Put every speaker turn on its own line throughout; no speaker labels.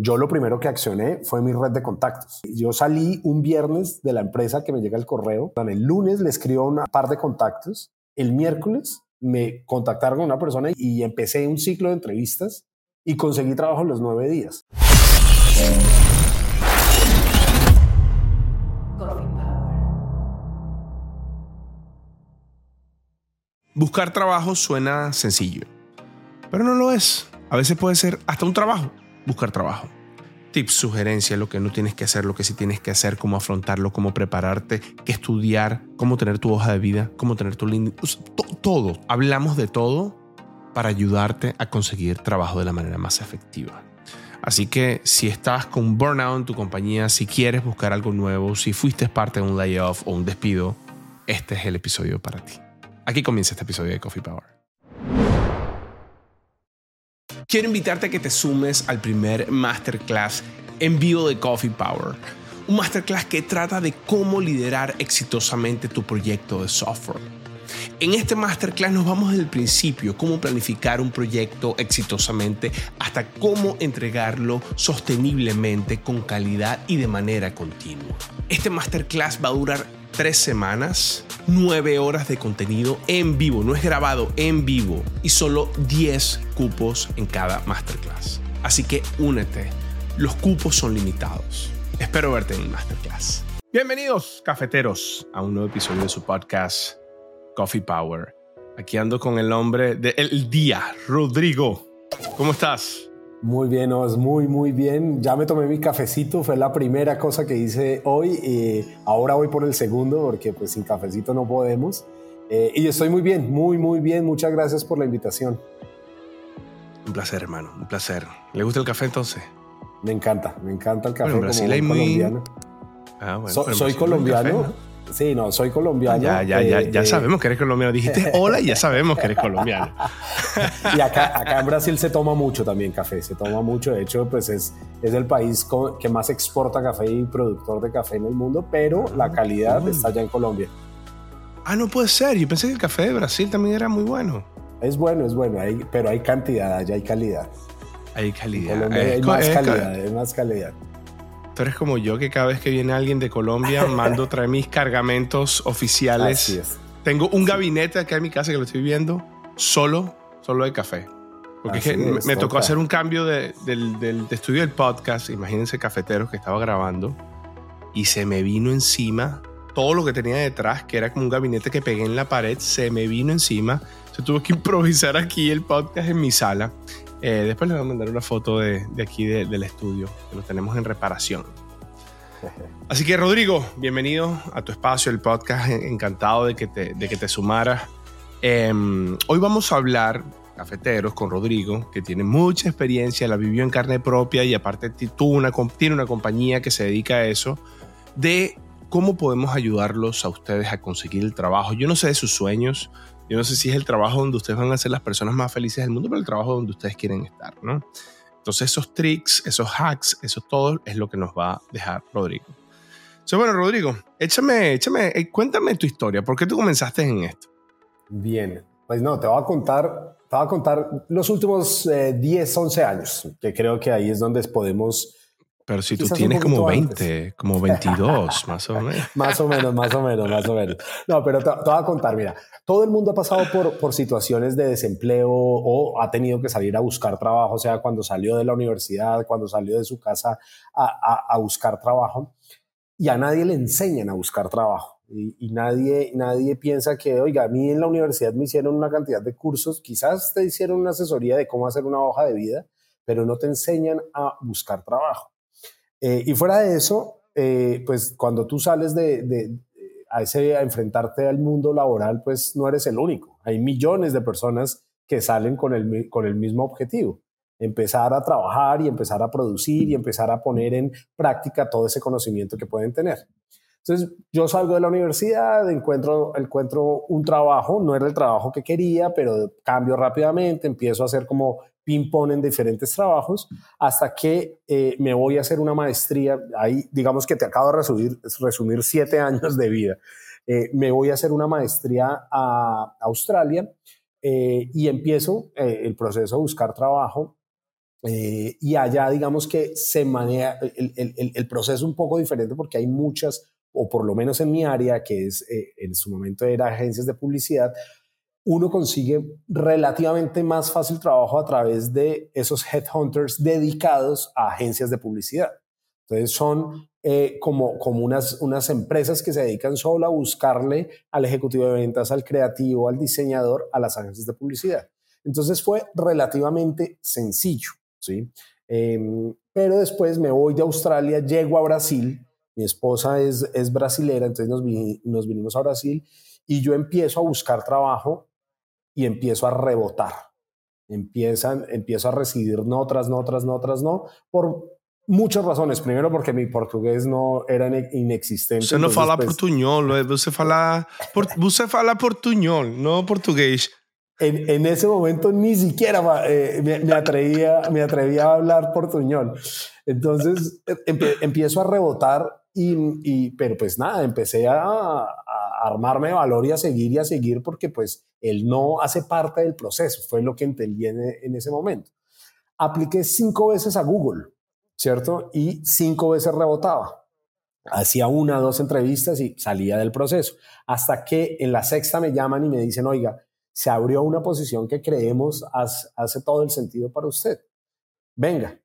yo lo primero que accioné fue mi red de contactos. Yo salí un viernes de la empresa que me llega el correo. El lunes le escribo a par de contactos. El miércoles me contactaron con una persona y empecé un ciclo de entrevistas y conseguí trabajo en los nueve días.
Buscar trabajo suena sencillo, pero no lo es. A veces puede ser hasta un trabajo buscar trabajo. Tips, sugerencias, lo que no tienes que hacer, lo que sí tienes que hacer, cómo afrontarlo, cómo prepararte, qué estudiar, cómo tener tu hoja de vida, cómo tener tu LinkedIn. todo. Hablamos de todo para ayudarte a conseguir trabajo de la manera más efectiva. Así que si estás con burnout en tu compañía, si quieres buscar algo nuevo, si fuiste parte de un layoff o un despido, este es el episodio para ti. Aquí comienza este episodio de Coffee Power. Quiero invitarte a que te sumes al primer masterclass en vivo de Coffee Power. Un masterclass que trata de cómo liderar exitosamente tu proyecto de software. En este masterclass nos vamos desde el principio, cómo planificar un proyecto exitosamente hasta cómo entregarlo sosteniblemente, con calidad y de manera continua. Este masterclass va a durar tres semanas, nueve horas de contenido en vivo, no es grabado, en vivo, y solo 10 cupos en cada masterclass. Así que únete, los cupos son limitados. Espero verte en el masterclass. Bienvenidos, cafeteros, a un nuevo episodio de su podcast Coffee Power. Aquí ando con el nombre de El Día, Rodrigo. ¿Cómo estás?
Muy bien, Os, muy, muy bien. Ya me tomé mi cafecito, fue la primera cosa que hice hoy. y ahora voy por el segundo porque pues sin cafecito no podemos. Eh, y estoy muy bien, muy, muy bien. Muchas gracias por la invitación.
Un placer, hermano, un placer. ¿Le gusta el café entonces?
Me encanta, me encanta el café.
en Brasil hay muy... colombiano.
Ah, bueno, soy colombiano. Sí, no, soy colombiano.
ya, ya, ya, ya eh, sabemos que eres colombiano. Dijiste hola y ya sabemos que eres colombiano.
y acá, acá en Brasil se toma mucho también café, se toma mucho. De hecho, pues es, es el país que más exporta café y productor de café en el mundo, pero la ah, calidad está allá en Colombia.
Ah, no puede ser. Yo pensé que el café de Brasil también era muy bueno.
Es bueno, es bueno, pero hay cantidad, allá hay calidad.
Hay calidad.
hay más calidad, hay más calidad.
Tú eres como yo que cada vez que viene alguien de Colombia mando traer mis cargamentos oficiales. Así es. Tengo un gabinete acá en mi casa que lo estoy viendo solo, solo de café. Porque me, tocó hacer un cambio de, del, estudio del podcast. Imagínense cafeteros que estaba grabando. Y se me vino encima todo lo que tenía detrás, que era como un gabinete que pegué en la pared, se me vino encima. Se tuvo que improvisar aquí el podcast en mi sala. Eh, después les voy a mandar una foto de, aquí del estudio, que lo tenemos en reparación. Así que Rodrigo, bienvenido a tu espacio, el podcast. Encantado de que te, de que te sumaras. Em, hoy vamos a hablar, cafeteros, con Rodrigo, que tiene mucha experiencia, la vivió en carne propia y aparte una, tiene una compañía que se dedica a eso, de cómo podemos ayudarlos a ustedes a conseguir el trabajo. Yo no sé de sus sueños, yo no sé si es el trabajo donde ustedes van a ser las personas más felices del mundo, pero el trabajo donde ustedes quieren estar, ¿no? Entonces esos tricks, esos hacks, eso todo es lo que nos va a dejar Rodrigo. Entonces, bueno, Rodrigo, échame, échame, eh, cuéntame tu historia. ¿Por qué tú comenzaste en esto?
Bien, pues no, te voy a contar, te voy a contar los últimos 10, eh, 11 años, que creo que ahí es donde podemos
pero si tú tienes como 20, como 22, más o menos.
más o menos, más o menos, más o menos. No, pero te, voy a contar, mira, todo el mundo ha pasado por, por situaciones de desempleo o ha tenido que salir a buscar trabajo, o sea, cuando salió de la universidad, cuando salió de su casa a, a, buscar trabajo, y a nadie le enseñan a buscar trabajo. Y, y, nadie, nadie piensa que, oiga, a mí en la universidad me hicieron una cantidad de cursos, quizás te hicieron una asesoría de cómo hacer una hoja de vida, pero no te enseñan a buscar trabajo. Eh, y fuera de eso, eh, pues cuando tú sales de, a, ese, a enfrentarte al mundo laboral, pues no eres el único. Hay millones de personas que salen con el, con el mismo objetivo. Empezar a trabajar y empezar a producir y empezar a poner en práctica todo ese conocimiento que pueden tener. Entonces, yo salgo de la universidad, encuentro, encuentro un trabajo, no era el trabajo que quería, pero cambio rápidamente, empiezo a hacer como ping-pong en diferentes trabajos, hasta que eh, me voy a hacer una maestría. Ahí, digamos que te acabo de resumir, resumir siete años de vida. Eh, me voy a hacer una maestría a Australia eh, y empiezo el proceso de buscar trabajo Eh, y allá, digamos que se maneja el, el, el, proceso un poco diferente porque hay muchas, o por lo menos en mi área, que es eh, en su momento era agencias de publicidad, uno consigue relativamente más fácil trabajo a través de esos headhunters dedicados a agencias de publicidad. Entonces son eh, como, como unas, unas empresas que se dedican solo a buscarle al ejecutivo de ventas, al creativo, al diseñador, a las agencias de publicidad. Entonces fue relativamente sencillo. ¿sí? Em, pero después me voy de Australia, llego a Brasil, mi esposa es, es brasilera, entonces nos, nos vinimos a Brasil y yo empiezo a buscar trabajo y empiezo a rebotar. Empiezan, empiezo a recibir no tras no, tras no, tras no, por muchas razones. Primero porque mi portugués no era inexistente.
Você não fala pues, portuñol, você fala, por, você fala portuñol, no portugués
en, ese momento ni siquiera eh, me, atrevía, me atrevía a hablar portuñol. Entonces empiezo a rebotar y, pero pues nada, empecé a, armarme de valor y a seguir y a seguir porque pues el no hace parte del proceso, fue lo que entendí en, en ese momento. Apliqué cinco veces a Google, ¿cierto? Y cinco veces rebotaba. Hacía una, dos entrevistas y salía del proceso. Hasta que en la sexta me llaman y me dicen, oiga, se abrió una posición que creemos hace, todo el sentido para usted. Venga,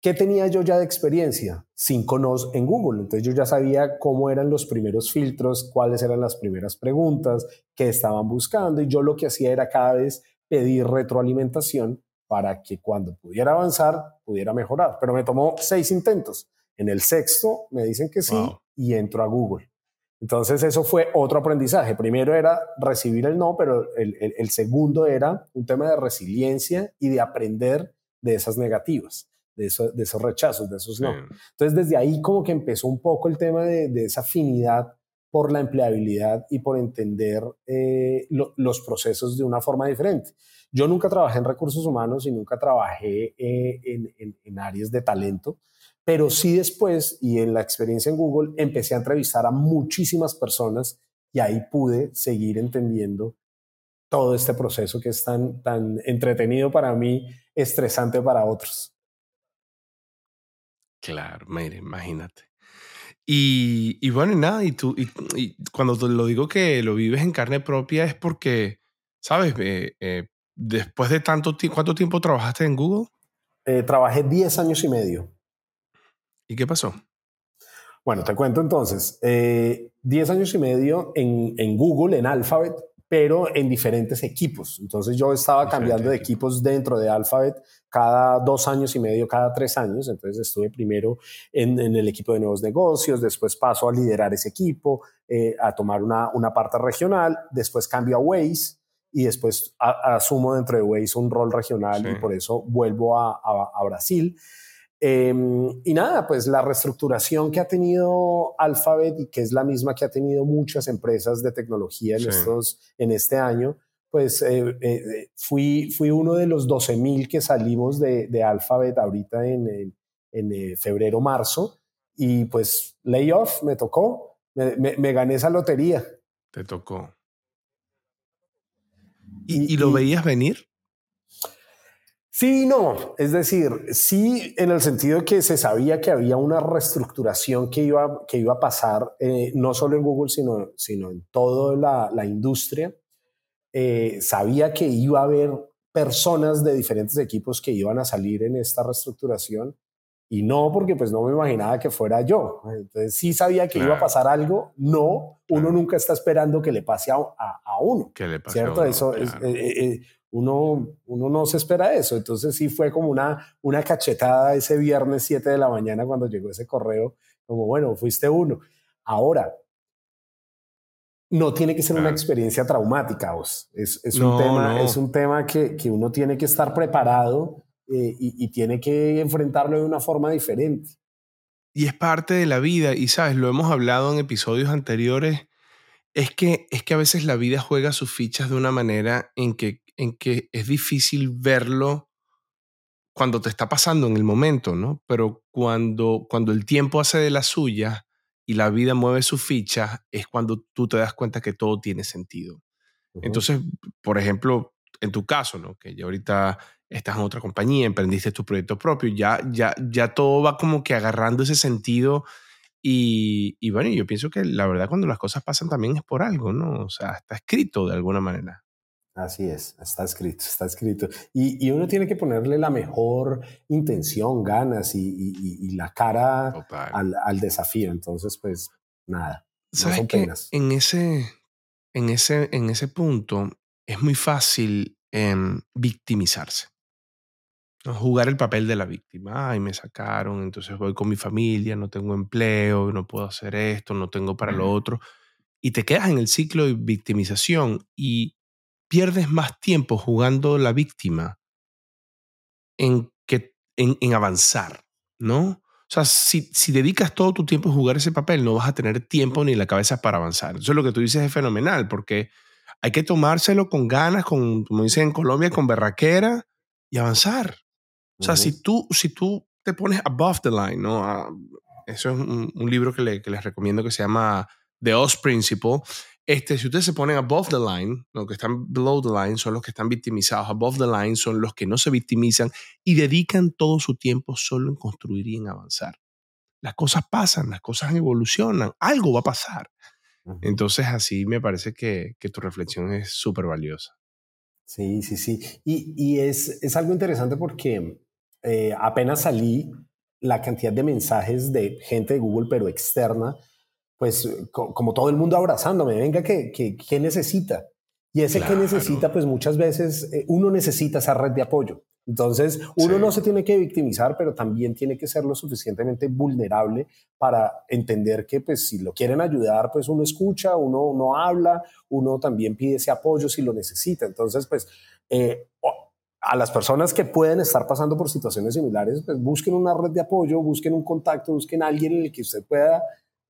¿qué tenía yo ya de experiencia? Cinco nos en Google. Entonces yo ya sabía cómo eran los primeros filtros, cuáles eran las primeras preguntas que estaban buscando y yo lo que hacía era cada vez pedir retroalimentación para que cuando pudiera avanzar pudiera mejorar. Pero me tomó seis intentos. En el sexto me dicen que sí y entro a Google. Entonces eso fue otro aprendizaje. Primero era recibir el no, pero el, segundo era un tema de resiliencia y de aprender de esas negativas, de, de esos rechazos, de esos no. Entonces desde ahí como que empezó un poco el tema de, esa afinidad por la empleabilidad y por entender eh, los procesos de una forma diferente. Yo nunca trabajé en recursos humanos y nunca trabajé eh, en, en áreas de talento, pero sí después, y en la experiencia en Google, empecé a entrevistar a muchísimas personas y ahí pude seguir entendiendo todo este proceso que es tan, tan entretenido para mí, estresante para otros.
Claro, mire, imagínate. Y, y bueno, y nada, y tú, y, cuando te lo digo que lo vives en carne propia es porque, ¿sabes? Eh, eh, después de tanto tiempo, ¿cuánto tiempo trabajaste en Google?
Eh, trabajé 10 años y medio.
¿Y qué pasó?
Bueno, te cuento entonces. Eh, diez años y medio en, en, Google, en Alphabet, pero en diferentes equipos. Entonces yo estaba cambiando de equipos dentro de Alphabet cada dos años y medio, cada tres años. Entonces estuve primero en, en el equipo de nuevos negocios, después paso a liderar ese equipo, eh, a tomar una, una, parte regional, después cambio a Waze y después asumo dentro de Waze un rol regional y por eso vuelvo a, a, a Brasil. Em, y nada, pues la reestructuración que ha tenido Alphabet y que es la misma que ha tenido muchas empresas de tecnología en, estos, en este año, pues eh, eh, eh, fui, fui uno de los 12 mil que salimos de, de, Alphabet ahorita en, en, febrero, marzo, y pues layoff me tocó, me, me, gané esa lotería.
Te tocó. ¿Y, y lo veías venir?
Sí, no, es decir, sí en el sentido que se sabía que había una reestructuración que iba, que iba a pasar, eh, no solo en Google, sino, sino en toda la, la industria. Eh, sabía que iba a haber personas de diferentes equipos que iban a salir en esta reestructuración y no porque pues no me imaginaba que fuera yo. Entonces sí sabía que iba a pasar algo, no, uno nunca está esperando que le pase a, a, uno.
Que le
pase ¿cierto? A uno, Eso es, eh, uno, uno no se espera eso. Entonces sí fue como una, una cachetada ese viernes 7 de la mañana cuando llegó ese correo, como bueno, fuiste uno. Ahora, no tiene que ser una experiencia traumática, vos. Es, es un tema, es un tema que, que, uno tiene que estar preparado eh, y, y tiene que enfrentarlo de una forma diferente.
Y es parte de la vida, y sabes, lo hemos hablado en episodios anteriores, es que, es que a veces la vida juega sus fichas de una manera en que en que es difícil verlo cuando te está pasando en el momento, ¿no? Pero cuando, cuando el tiempo hace de la suya y la vida mueve su ficha, es cuando tú te das cuenta que todo tiene sentido. Entonces, por ejemplo, en tu caso, ¿no? Que ya ahorita estás en otra compañía, emprendiste tu proyecto propio, ya, ya, ya todo va como que agarrando ese sentido. Y, y bueno, yo pienso que la verdad cuando las cosas pasan también es por algo, ¿no? O sea, está escrito de alguna manera.
Así es, está escrito, está escrito. Y, y uno tiene que ponerle la mejor intención, ganas y, y, y la cara al, al, desafío. Entonces, pues nada.
¿Sabes no que en ese, en, ese, en ese punto es muy fácil em, victimizarse? Jugar el papel de la víctima. Ay, me sacaron, entonces voy con mi familia, no tengo empleo, no puedo hacer esto, no tengo para lo otro. Y te quedas en el ciclo de victimización y pierdes más tiempo jugando la víctima en, que, en, avanzar, ¿no? O sea, si, si, dedicas todo tu tiempo a jugar ese papel, no vas a tener tiempo ni la cabeza para avanzar. Eso es lo que tú dices es fenomenal, porque hay que tomárselo con ganas, con, como dicen en Colombia, con berraquera y avanzar. O sea, si, tú, si tú te pones above the line, ¿no? Ah, eso es un, un libro que, que les recomiendo que se llama The Oz Principle. Este, si ustedes se ponen above the line, los que están below the line son los que están victimizados, above the line son los que no se victimizan y dedican todo su tiempo solo en construir y en avanzar. Las cosas pasan, las cosas evolucionan, algo va a pasar. Entonces así me parece que, que tu reflexión es súper valiosa.
Sí, sí, sí. Y, y es, es, algo interesante porque eh, apenas salí, la cantidad de mensajes de gente de Google, pero externa, pues como todo el mundo abrazándome, venga, ¿qué, qué, necesita? Y ese que necesita, pues muchas veces eh, uno necesita esa red de apoyo. Entonces, uno no se tiene que victimizar, pero también tiene que ser lo suficientemente vulnerable para entender que, pues, si lo quieren ayudar, pues uno escucha, uno no habla, uno también pide ese apoyo si lo necesita. Entonces, pues, eh, a las personas que pueden estar pasando por situaciones similares, pues busquen una red de apoyo, busquen un contacto, busquen a alguien en el que usted pueda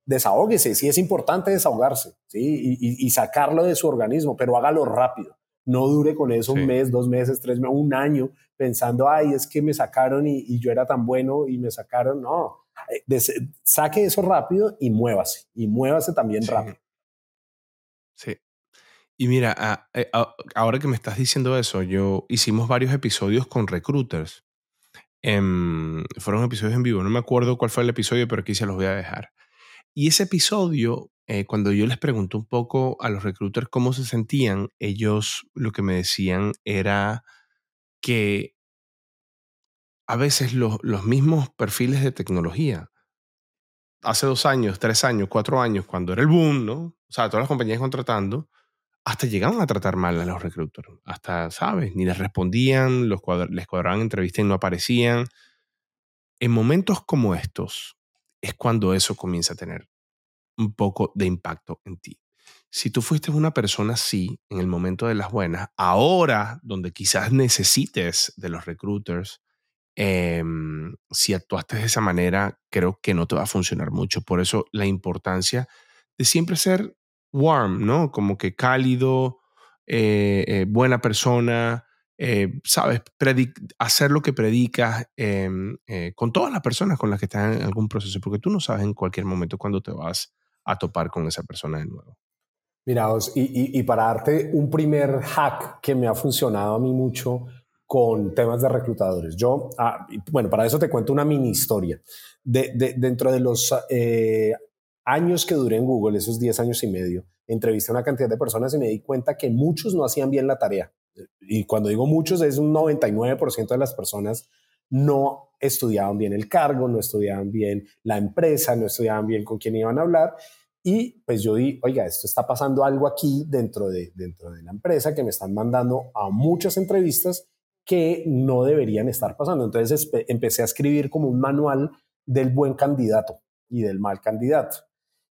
desahóguese, sí es importante desahogarse, ¿sí? Y, sacarlo de su organismo, pero hágalo rápido. No dure con eso un mes, dos meses, tres meses, un año, pensando, ay, es que me sacaron y, yo era tan bueno y me sacaron. No, eh, saque eso rápido y muévase, y muévase también rápido.
Sí. Y mira, eh, ahora que me estás diciendo eso, yo hicimos varios episodios con recruiters. Em, fueron episodios en vivo, no me acuerdo cuál fue el episodio, pero aquí se los voy a dejar. Y ese episodio, eh, cuando yo les pregunté un poco a los recruiters cómo se sentían, ellos lo que me decían era que a veces los, los mismos perfiles de tecnología, hace dos años, tres años, cuatro años, cuando era el boom, ¿no? O sea, todas las compañías contratando, hasta llegaban a tratar mal a los recruiters. Hasta, ¿sabes? Ni les respondían, los les cuadraban entrevistas y no aparecían. En momentos como estos, es cuando eso comienza a tener un poco de impacto en ti. Si tú fuiste una persona así en el momento de las buenas, ahora donde quizás necesites de los recruiters, em, si actuaste de esa manera, creo que no te va a funcionar mucho. Por eso la importancia de siempre ser warm, ¿no? Como que cálido, eh, eh, buena persona, eh, sabes, hacer lo que predicas em, eh, con todas las personas con las que estás en algún proceso, porque tú no sabes en cualquier momento cuándo te vas a topar con esa persona de nuevo.
Mira, y, y, para darte un primer hack que me ha funcionado a mí mucho con temas de reclutadores. Yo, ah, bueno, para eso te cuento una mini historia. De, dentro de los eh, años que duré en Google, esos 10 años y medio, entrevisté a una cantidad de personas y me di cuenta que muchos no hacían bien la tarea y cuando digo muchos, es un 99% de las personas no estudiaban bien el cargo, no estudiaban bien la empresa, no estudiaban bien con quién iban a hablar. Y pues yo di, oiga, esto está pasando algo aquí dentro de, dentro de la empresa que me están mandando a muchas entrevistas que no deberían estar pasando. Entonces empecé a escribir como un manual del buen candidato y del mal candidato.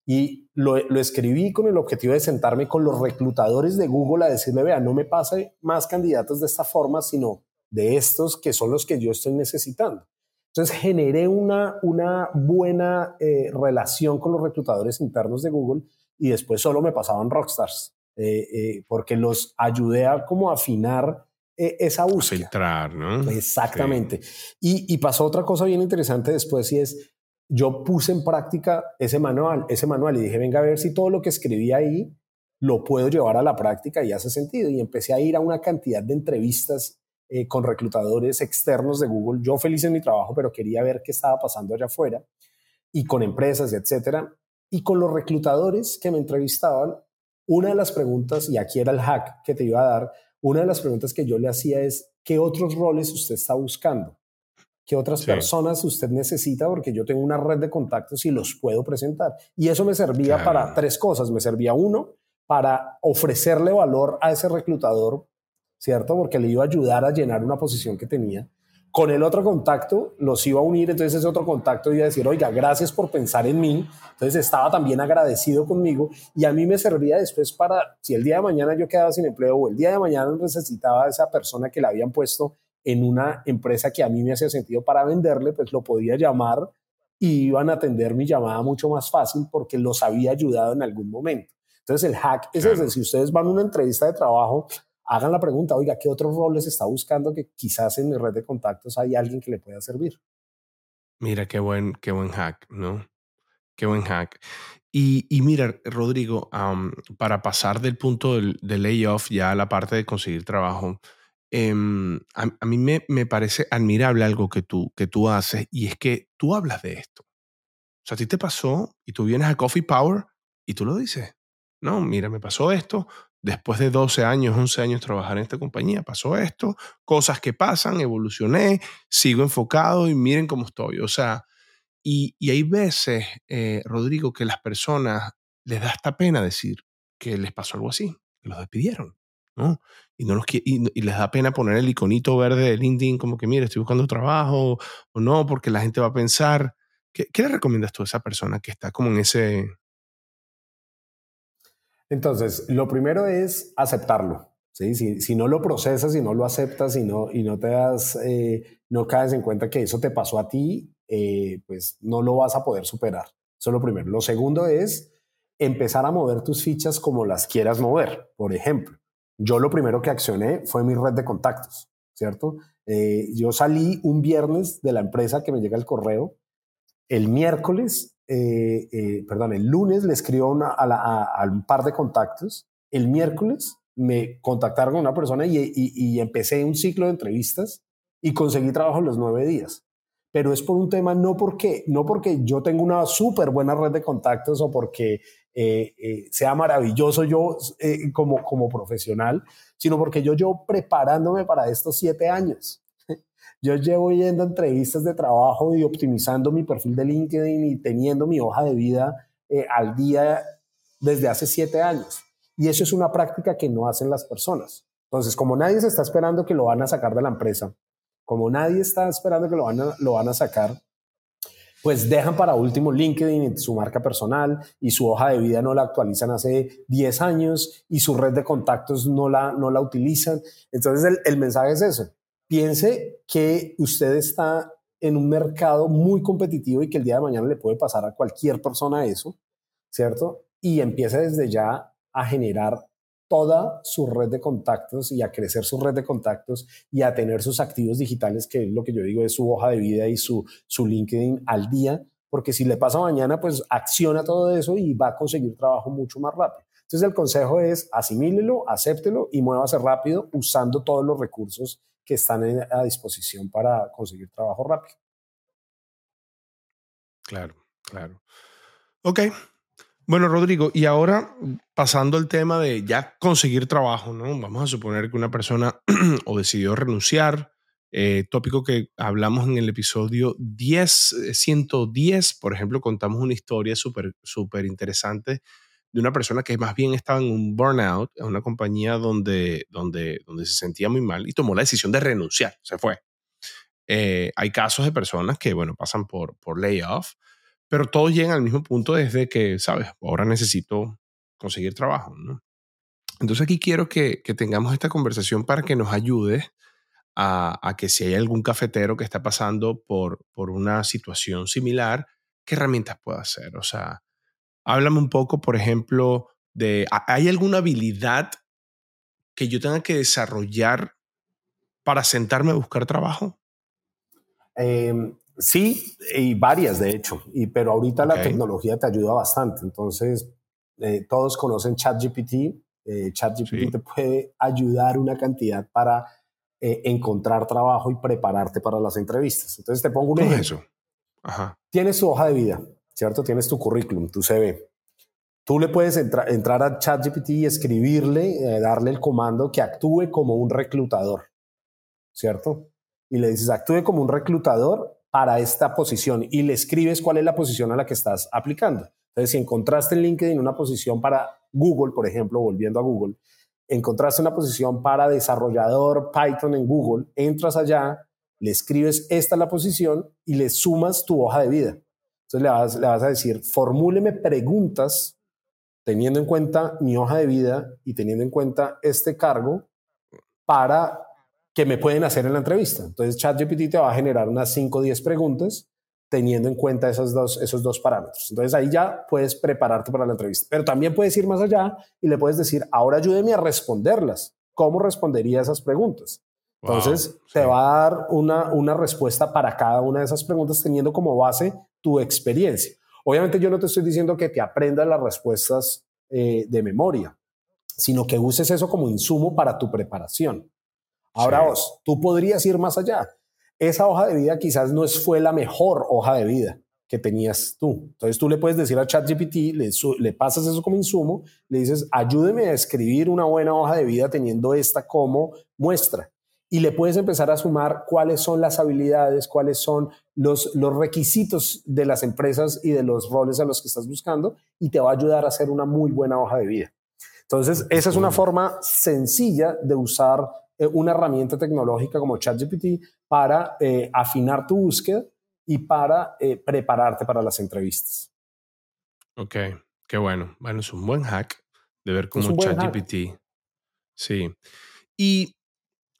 Y lo, escribí con el objetivo de sentarme con los reclutadores de Google a decirle, vea, no me pase más candidatos de esta forma, sino de estos que son los que yo estoy necesitando. Entonces generé una, una buena eh, relación con los reclutadores internos de Google y después solo me pasaban rockstars, eh, eh, porque los ayudé a como afinar esa búsqueda.
Filtrar, ¿no?
Exactamente. Y, y pasó otra cosa bien interesante después y es, yo puse en práctica ese manual, ese manual y dije, venga a ver si todo lo que escribí ahí lo puedo llevar a la práctica y hace sentido. Y empecé a ir a una cantidad de entrevistas eh, con reclutadores externos de Google. Yo feliz en mi trabajo, pero quería ver qué estaba pasando allá afuera y con empresas, etcétera. Y con los reclutadores que me entrevistaban, una de las preguntas, y aquí era el hack que te iba a dar, una de las preguntas que yo le hacía es, ¿qué otros roles usted está buscando? ¿Qué otras personas usted necesita? Porque yo tengo una red de contactos y los puedo presentar. Y eso me servía para tres cosas. Me servía uno, para ofrecerle valor a ese reclutador, ¿cierto? Porque le iba a ayudar a llenar una posición que tenía. Con el otro contacto los iba a unir, entonces ese otro contacto iba a decir, oiga, gracias por pensar en mí. Entonces estaba también agradecido conmigo y a mí me servía después para, si el día de mañana yo quedaba sin empleo o el día de mañana necesitaba a esa persona que la habían puesto en una empresa que a mí me hacía sentido para venderle, pues lo podía llamar y iban a atender mi llamada mucho más fácil porque los había ayudado en algún momento. Entonces el hack es ese, si ustedes van a una entrevista de trabajo, hagan la pregunta, oiga, ¿qué otros roles está buscando que quizás en mi red de contactos hay alguien que le pueda servir?
Mira, qué buen, qué buen hack, ¿no? Qué buen hack. Y, y mira, Rodrigo, para pasar del punto del, layoff ya a la parte de conseguir trabajo, em, a, mí me, me, parece admirable algo que tú, que tú haces y es que tú hablas de esto. O sea, a ti te pasó y tú vienes a Coffee Power y tú lo dices. No, mira, me pasó esto, después de 12 años, 11 años trabajar en esta compañía, pasó esto, cosas que pasan, evolucioné, sigo enfocado y miren cómo estoy. O sea, y, hay veces, eh, Rodrigo, que las personas les da esta pena decir que les pasó algo así, que los despidieron, ¿no? Y, no los, y, les da pena poner el iconito verde de LinkedIn como que, mire, estoy buscando trabajo o no, porque la gente va a pensar. ¿Qué, qué le recomiendas tú a esa persona que está como en ese,
entonces, lo primero es aceptarlo. ¿sí? Si, no lo procesas, si no lo aceptas y no, y no te das, eh, no caes en cuenta que eso te pasó a ti, eh, pues no lo vas a poder superar. Eso es lo primero. Lo segundo es empezar a mover tus fichas como las quieras mover. Por ejemplo, yo lo primero que accioné fue mi red de contactos, ¿cierto? Eh, yo salí un viernes de la empresa que me llega el correo. El miércoles eh, eh, perdón, el lunes le escribo a, un par de contactos, el miércoles me contactaron con una persona y, empecé un ciclo de entrevistas y conseguí trabajo en los nueve días. Pero es por un tema, no porque, no porque yo tengo una súper buena red de contactos o porque eh, sea maravilloso yo como, como profesional, sino porque yo llevo preparándome para estos siete años. Yo llevo yendo entrevistas de trabajo y optimizando mi perfil de LinkedIn y teniendo mi hoja de vida eh, al día desde hace siete años. Y eso es una práctica que no hacen las personas. Entonces, como nadie se está esperando que lo van a sacar de la empresa, como nadie está esperando que lo van a, lo van a sacar, pues dejan para último LinkedIn, su marca personal y su hoja de vida no la actualizan hace 10 años y su red de contactos no la, no la utilizan. Entonces el, el mensaje es eso piense que usted está en un mercado muy competitivo y que el día de mañana le puede pasar a cualquier persona eso, ¿cierto? Y empiece desde ya a generar toda su red de contactos y a crecer su red de contactos y a tener sus activos digitales, que es lo que yo digo es su hoja de vida y su, su LinkedIn al día, porque si le pasa mañana, pues acciona todo eso y va a conseguir trabajo mucho más rápido. Entonces el consejo es asimílelo, acéptelo y muévase rápido usando todos los recursos que están a disposición para conseguir trabajo rápido.
Claro, claro. Ok. Bueno, Rodrigo, y ahora pasando al tema de ya conseguir trabajo, ¿no? Vamos a suponer que una persona o decidió renunciar, eh, tópico que hablamos en el episodio 10, 110, eh, por ejemplo, contamos una historia súper, súper interesante de una persona que más bien estaba en un burnout, en una compañía donde, donde, donde se sentía muy mal y tomó la decisión de renunciar, se fue. Eh, hay casos de personas que, bueno, pasan por, por layoff, pero todos llegan al mismo punto desde que, sabes, ahora necesito conseguir trabajo, ¿no? Entonces aquí quiero que, tengamos esta conversación para que nos ayude a, que si hay algún cafetero que está pasando por, por una situación similar, ¿qué herramientas puede hacer? O sea, Háblame un poco, por ejemplo, de, ¿hay alguna habilidad que yo tenga que desarrollar para sentarme a buscar trabajo?
Em, sí, y varias de hecho, y, pero ahorita la tecnología te ayuda bastante. Entonces, eh, todos conocen ChatGPT. Eh, ChatGPT te puede ayudar una cantidad para eh, encontrar trabajo y prepararte para las entrevistas. Entonces te pongo un ejemplo. eso? Ajá. Tienes tu hoja de vida, ¿cierto? Tienes tu currículum, tu CV. Tú le puedes entrar a ChatGPT y escribirle, darle el comando que actúe como un reclutador, ¿cierto? Y le dices, actúe como un reclutador para esta posición y le escribes cuál es la posición a la que estás aplicando. Entonces, si encontraste en LinkedIn una posición para Google, por ejemplo, volviendo a Google, encontraste una posición para desarrollador Python en Google, entras allá, le escribes esta es la posición y le sumas tu hoja de vida. Entonces le vas, a decir, formúleme preguntas teniendo en cuenta mi hoja de vida y teniendo en cuenta este cargo para que me pueden hacer en la entrevista. Entonces ChatGPT te va a generar unas 5 o 10 preguntas teniendo en cuenta esos dos, esos dos parámetros. Entonces ahí ya puedes prepararte para la entrevista. Pero también puedes ir más allá y le puedes decir, ahora ayúdeme a responderlas. ¿Cómo respondería esas preguntas? Entonces te va a dar una, una respuesta para cada una de esas preguntas teniendo como base tu experiencia. Obviamente yo no te estoy diciendo que te aprendas las respuestas eh, de memoria, sino que uses eso como insumo para tu preparación. Ahora vos, tú podrías ir más allá esa hoja de vida quizás no fue la mejor hoja de vida que tenías tú. Entonces tú le puedes decir a ChatGPT, le, le pasas eso como insumo, le dices, ayúdeme a escribir una buena hoja de vida teniendo esta como muestra. Y le puedes empezar a sumar cuáles son las habilidades, cuáles son los, los requisitos de las empresas y de los roles a los que estás buscando y te va a ayudar a hacer una muy buena hoja de vida. Entonces, esa es una forma sencilla de usar una herramienta tecnológica como ChatGPT para eh, afinar tu búsqueda y para eh, prepararte para las entrevistas.
Ok, qué bueno. Bueno, es un buen hack de ver cómo ChatGPT. Sí. Y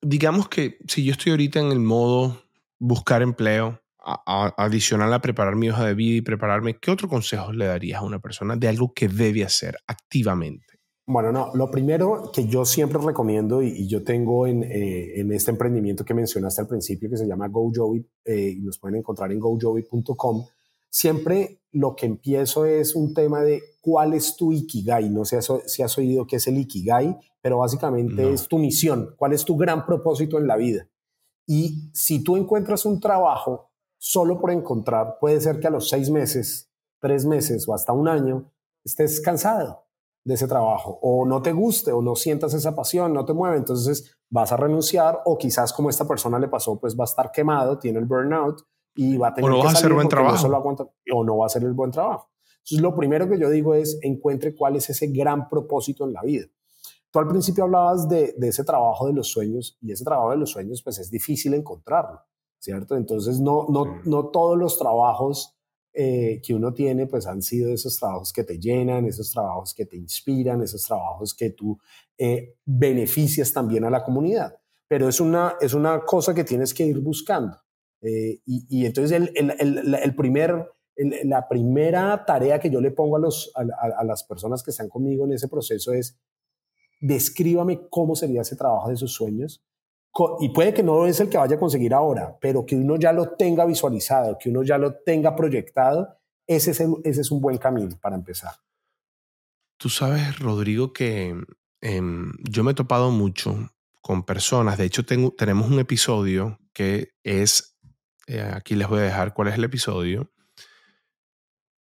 digamos que si yo estoy ahorita en el modo buscar empleo, adicional a preparar mi hoja de vida y prepararme, ¿qué otro consejo le darías a una persona de algo que debe hacer activamente?
Bueno, no, lo primero que yo siempre recomiendo y, yo tengo en, eh, en, este emprendimiento que mencionaste al principio que se llama GoJoey eh, y nos pueden encontrar en gojoey.com, siempre lo que empiezo es un tema de cuál es tu Ikigai. No sé si has oído qué es el Ikigai, pero básicamente es tu misión, cuál es tu gran propósito en la vida. Y si tú encuentras un trabajo solo por encontrar, puede ser que a los seis meses, tres meses o hasta un año estés cansado de ese trabajo o no te guste o no sientas esa pasión, no te mueve, entonces vas a renunciar o quizás como esta persona le pasó, pues va a estar quemado, tiene el burnout y va a tener
o no
va
a hacer buen trabajo
o no va a hacer el buen trabajo. Entonces lo primero que yo digo es encuentre cuál es ese gran propósito en la vida. Tú al principio hablabas de, de ese trabajo de los sueños y ese trabajo de los sueños pues es difícil encontrarlo, ¿cierto? Entonces no, no, no todos los trabajos eh, que uno tiene, pues han sido esos trabajos que te llenan, esos trabajos que te inspiran, esos trabajos que tú eh, beneficias también a la comunidad. Pero es una, es una cosa que tienes que ir buscando. Eh, y, entonces el, el, el, primer, la primera tarea que yo le pongo a, los, a, a las personas que están conmigo en ese proceso es, descríbame cómo sería ese trabajo de sus sueños y puede que no es el que vaya a conseguir ahora, pero que uno ya lo tenga visualizado, que uno ya lo tenga proyectado, ese es, ese es un buen camino para empezar.
Tú sabes, Rodrigo, que em, yo me he topado mucho con personas, de hecho tengo, tenemos un episodio que es, eh, aquí les voy a dejar cuál es el episodio,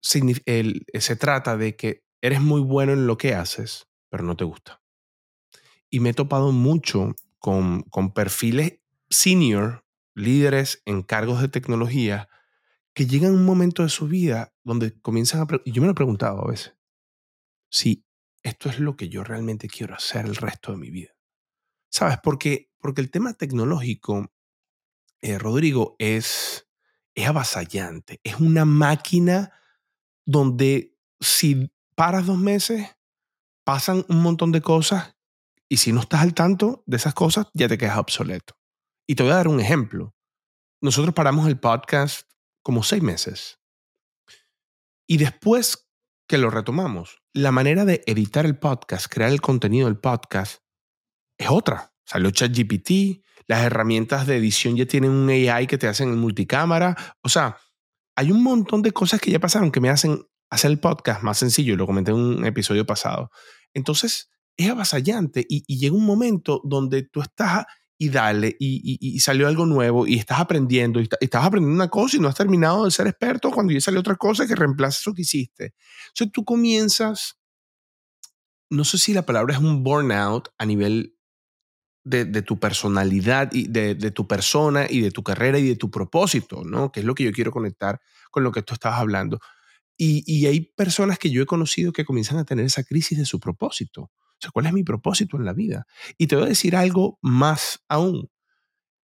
se trata de que eres muy bueno en lo que haces, pero no te gusta. Y me he topado mucho con, con perfiles senior, líderes en cargos de tecnología, que llegan a un momento de su vida donde comienzan a... Y yo me lo he preguntado a veces, si esto es lo que yo realmente quiero hacer el resto de mi vida. ¿Sabes? Porque, porque el tema tecnológico, eh, Rodrigo, es, es avasallante. Es una máquina donde si paras dos meses, pasan un montón de cosas y si no estás al tanto de esas cosas, ya te quedas obsoleto. Y te voy a dar un ejemplo. Nosotros paramos el podcast como seis meses. Y después que lo retomamos, la manera de editar el podcast, crear el contenido del podcast, es otra. Salió ChatGPT, las herramientas de edición ya tienen un AI que te hacen en multicámara. O sea, hay un montón de cosas que ya pasaron que me hacen hacer el podcast más sencillo, lo comenté en un episodio pasado. Entonces, es avasallante y, llega un momento donde tú estás y dale, y, salió algo nuevo, y estás aprendiendo, y, estás aprendiendo una cosa y no has terminado de ser experto cuando ya sale otra cosa que reemplaza eso que hiciste. Entonces tú comienzas, no sé si la palabra es un burnout a nivel de, tu personalidad y de, de, tu persona y de tu carrera y de tu propósito, ¿no? Que es lo que yo quiero conectar con lo que tú estabas hablando. Y, y hay personas que yo he conocido que comienzan a tener esa crisis de su propósito. Sea, ¿cuál es mi propósito en la vida? Y te voy a decir algo más aún.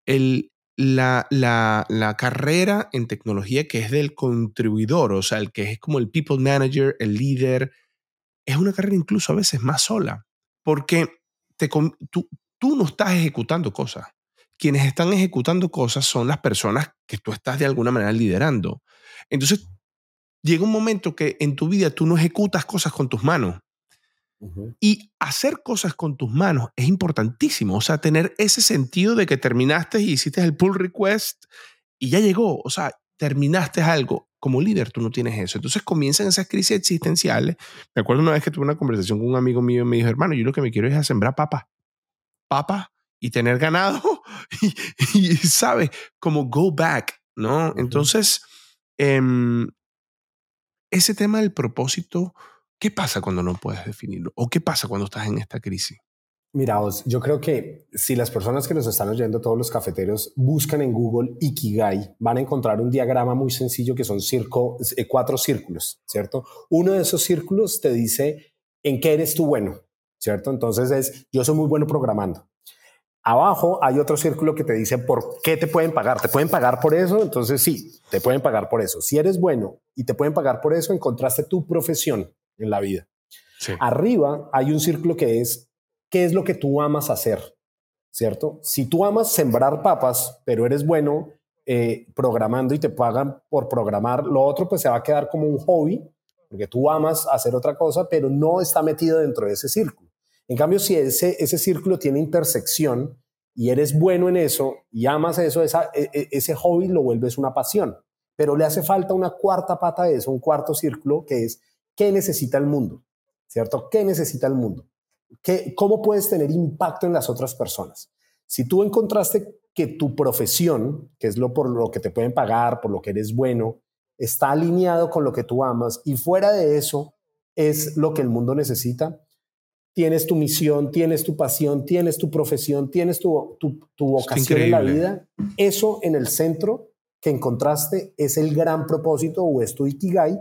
El, la, la, la, carrera en tecnología que es del contribuidor, o sea, el que es como el people manager, el líder, es una carrera incluso a veces más sola, porque te, tú, tú no estás ejecutando cosas. Quienes están ejecutando cosas son las personas que tú estás de alguna manera liderando. Entonces, llega un momento que en tu vida tú no ejecutas cosas con tus manos. Y hacer cosas con tus manos es importantísimo. O sea, tener ese sentido de que terminaste y hiciste el pull request y ya llegó. O sea, terminaste algo. Como líder tú no tienes eso. Entonces comienzan esas crisis existenciales. Me acuerdo una vez que tuve una conversación con un amigo mío y me dijo, hermano, yo lo que me quiero es a sembrar papas. Papas y tener ganado. Y, ¿sabes? Como go back, ¿no? Entonces, em, ese tema del propósito, ¿qué pasa cuando no puedes definirlo? ¿O qué pasa cuando estás en esta crisis?
Mira, yo creo que si las personas que nos están oyendo, todos los cafeteros, buscan en Google Ikigai, van a encontrar un diagrama muy sencillo que son circo, eh, cuatro círculos, ¿cierto? Uno de esos círculos te dice en qué eres tú bueno, ¿cierto? Entonces es, yo soy muy bueno programando. Abajo hay otro círculo que te dice por qué te pueden pagar. ¿Te pueden pagar por eso? Entonces sí, te pueden pagar por eso. Si eres bueno y te pueden pagar por eso, encontraste tu profesión en la vida. Arriba hay un círculo que es qué es lo que tú amas hacer, ¿cierto? Si tú amas sembrar papas, pero eres bueno eh, programando y te pagan por programar, lo otro pues se va a quedar como un hobby, porque tú amas hacer otra cosa, pero no está metido dentro de ese círculo. En cambio, si ese, ese círculo tiene intersección y eres bueno en eso y amas eso, esa, e, e, ese hobby lo vuelves una pasión. Pero le hace falta una cuarta pata de eso, un cuarto círculo, que es qué necesita el mundo, ¿cierto? ¿Qué necesita el mundo? ¿Qué, ¿Cómo puedes tener impacto en las otras personas? Si tú encontraste que tu profesión, que es lo por lo que te pueden pagar, por lo que eres bueno, está alineado con lo que tú amas y fuera de eso es lo que el mundo necesita, tienes tu misión, tienes tu pasión, tienes tu profesión, tienes tu, tu, vocación en la vida, eso en el centro que encontraste es el gran propósito o es tu Ikigai.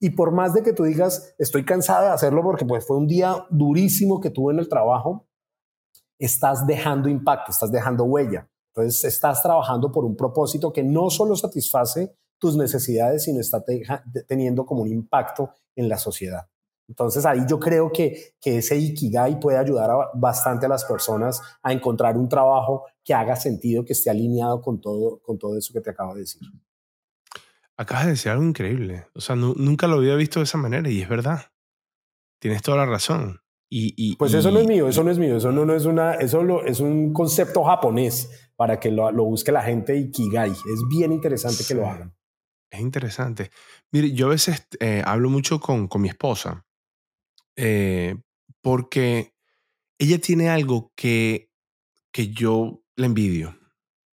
Y por más de que tú digas, estoy cansada de hacerlo porque pues fue un día durísimo que tuve en el trabajo, estás dejando impacto, estás dejando huella. Entonces estás trabajando por un propósito que no solo satisface tus necesidades, sino está teniendo como un impacto en la sociedad. Entonces ahí yo creo que, que ese Ikigai puede ayudar bastante a las personas a encontrar un trabajo que haga sentido, que esté alineado con todo, con todo eso que te acabo de decir.
Acabas de decir algo increíble. O sea, nunca lo había visto de esa manera y es verdad. Tienes toda la razón. Y,
pues eso no es mío, eso no es mío, eso no, no es una, eso lo, es un concepto japonés para que lo, lo, busque la gente Ikigai. Es bien interesante que lo hagan.
Es interesante. Mire, yo a veces eh, hablo mucho con, con mi esposa eh, porque ella tiene algo que, que yo le envidio.